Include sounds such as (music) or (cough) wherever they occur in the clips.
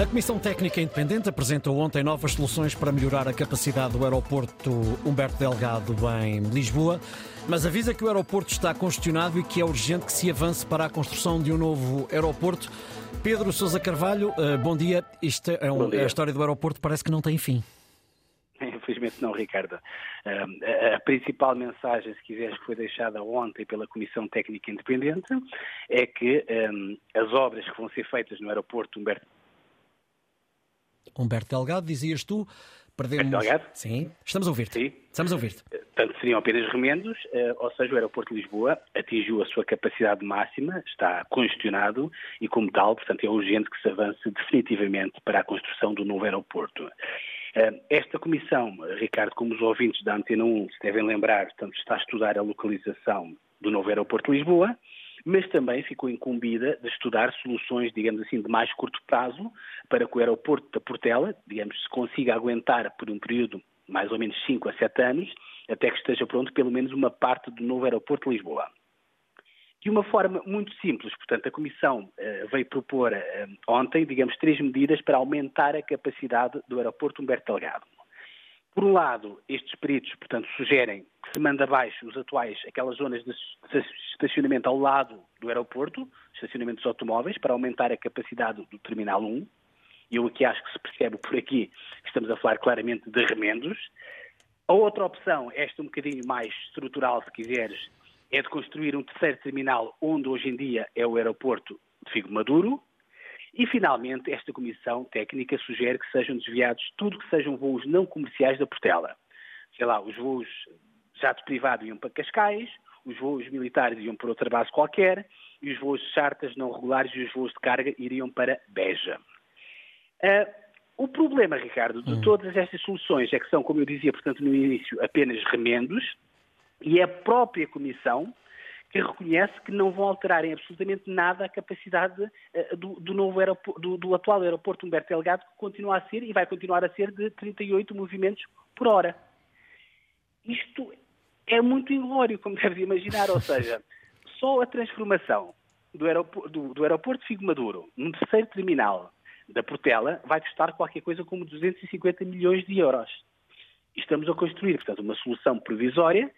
A Comissão Técnica Independente apresentou ontem novas soluções para melhorar a capacidade do aeroporto Humberto Delgado em Lisboa, mas avisa que o aeroporto está congestionado e que é urgente que se avance para a construção de um novo aeroporto. Pedro Sousa Carvalho, eh, bom dia. Isto é um, dia. a história do aeroporto parece que não tem fim. (laughs) Infelizmente não, Ricardo. A, a principal mensagem, se quiseres, que foi deixada ontem pela Comissão Técnica Independente é que um, as obras que vão ser feitas no aeroporto Humberto Humberto Delgado, dizias tu, perdemos... Humberto Delgado? Sim, estamos a ouvir-te. Sim. Estamos a ouvir-te. Portanto, seriam apenas remendos, eh, ou seja, o aeroporto de Lisboa atingiu a sua capacidade máxima, está congestionado e, como tal, portanto, é urgente que se avance (laughs) definitivamente para a construção do novo aeroporto. Eh, Esta comissão, Ricardo, como os ouvintes da Antena 1 se devem lembrar, portanto, está a estudar a localização do novo aeroporto de Lisboa, mas também ficou incumbida de estudar soluções, digamos assim, de mais curto prazo para que o aeroporto da Portela, digamos, se consiga aguentar por um período mais ou menos 5 a 7 anos, até que esteja pronto pelo menos uma parte do novo aeroporto de Lisboa. De uma forma muito simples, portanto, a Comissão eh, veio propor eh, ontem, digamos, três medidas para aumentar a capacidade do aeroporto Humberto Delgado. Por um lado, estes peritos, portanto, sugerem que se manda abaixo os atuais, aquelas zonas de estacionamento ao lado do aeroporto, estacionamentos automóveis, para aumentar a capacidade do Terminal 1. E eu aqui acho que se percebe por aqui que estamos a falar claramente de remendos. A outra opção, esta um bocadinho mais estrutural, se quiseres, é de construir um terceiro terminal onde hoje em dia é o aeroporto de Figo Maduro. E, finalmente, esta comissão técnica sugere que sejam desviados tudo que sejam voos não comerciais da Portela. Sei lá, os voos jatos privados iam para Cascais, os voos militares iam para outra base qualquer, e os voos chartas não regulares e os voos de carga iriam para Beja. Uh, o problema, Ricardo, de todas estas soluções é que são, como eu dizia, portanto, no início, apenas remendos, e é a própria Comissão que reconhece que não vão alterar em absolutamente nada a capacidade uh, do, do, novo do, do, atual aeroporto Humberto Delgado, que continua a ser e vai continuar a ser de 38 movimentos por hora. Isto é muito inglório, como (laughs) deves imaginar, ou seja, só a transformação do aeroporto, do, do aeroporto de Figo Maduro num terceiro terminal da Portela vai custar qualquer coisa como 250 milhões de euros. E estamos a construir, portanto, uma solução provisória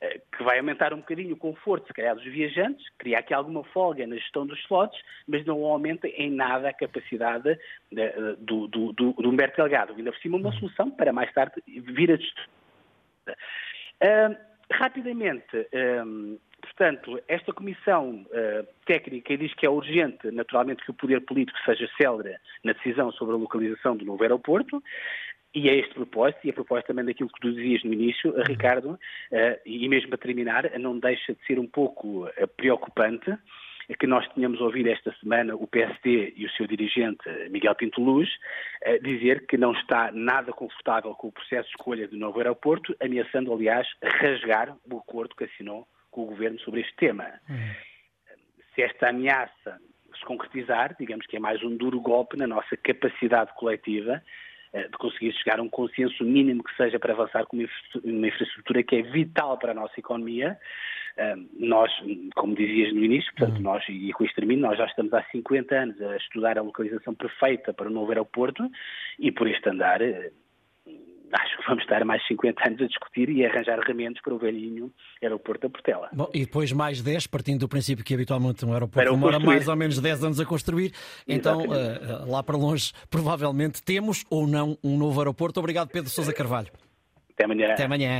eh, que vai aumentar um bocadinho o conforto, se calhar, dos viajantes, criar aqui alguma folga na gestão dos slots, mas não aumenta em nada a capacidade eh, do, do, do, do Humberto Delgado. Ainda por cima, uma solução para mais tarde vir a destruir. Uh, rapidamente, uh, portanto, esta comissão uh, técnica diz que é urgente, naturalmente, que o poder político seja célere na decisão sobre a localização do novo aeroporto. E é este propósito, e a propósito também daquilo que tu dizias no início, Ricardo, e mesmo para terminar, não deixa de ser um pouco preocupante é que nós tínhamos ouvido esta semana o PSD e o seu dirigente Miguel Pinto Luz dizer que não está nada confortável com o processo de escolha do novo aeroporto, ameaçando, aliás, rasgar o acordo que assinou com o governo sobre este tema. Uhum. Se esta ameaça se concretizar, digamos que é mais um duro golpe na nossa capacidade coletiva de conseguir chegar a um consenso mínimo que seja para avançar com uma infraestrutura que é vital para a nossa economia. Nós, como dizias no início, portanto, nós, e com isto termino, nós já estamos há 50 anos a estudar a localização perfeita para o novo aeroporto e por este andar (laughs) acho que vamos estar mais 50 anos a discutir e a arranjar remendos para o velhinho aeroporto da Portela. Bom, e depois mais 10, partindo do princípio que habitualmente um aeroporto demora mais ou menos 10 anos a construir, então uh, lá para longe (laughs) provavelmente temos ou não um novo aeroporto. Obrigado Pedro Sousa Carvalho. Até amanhã. Até amanhã.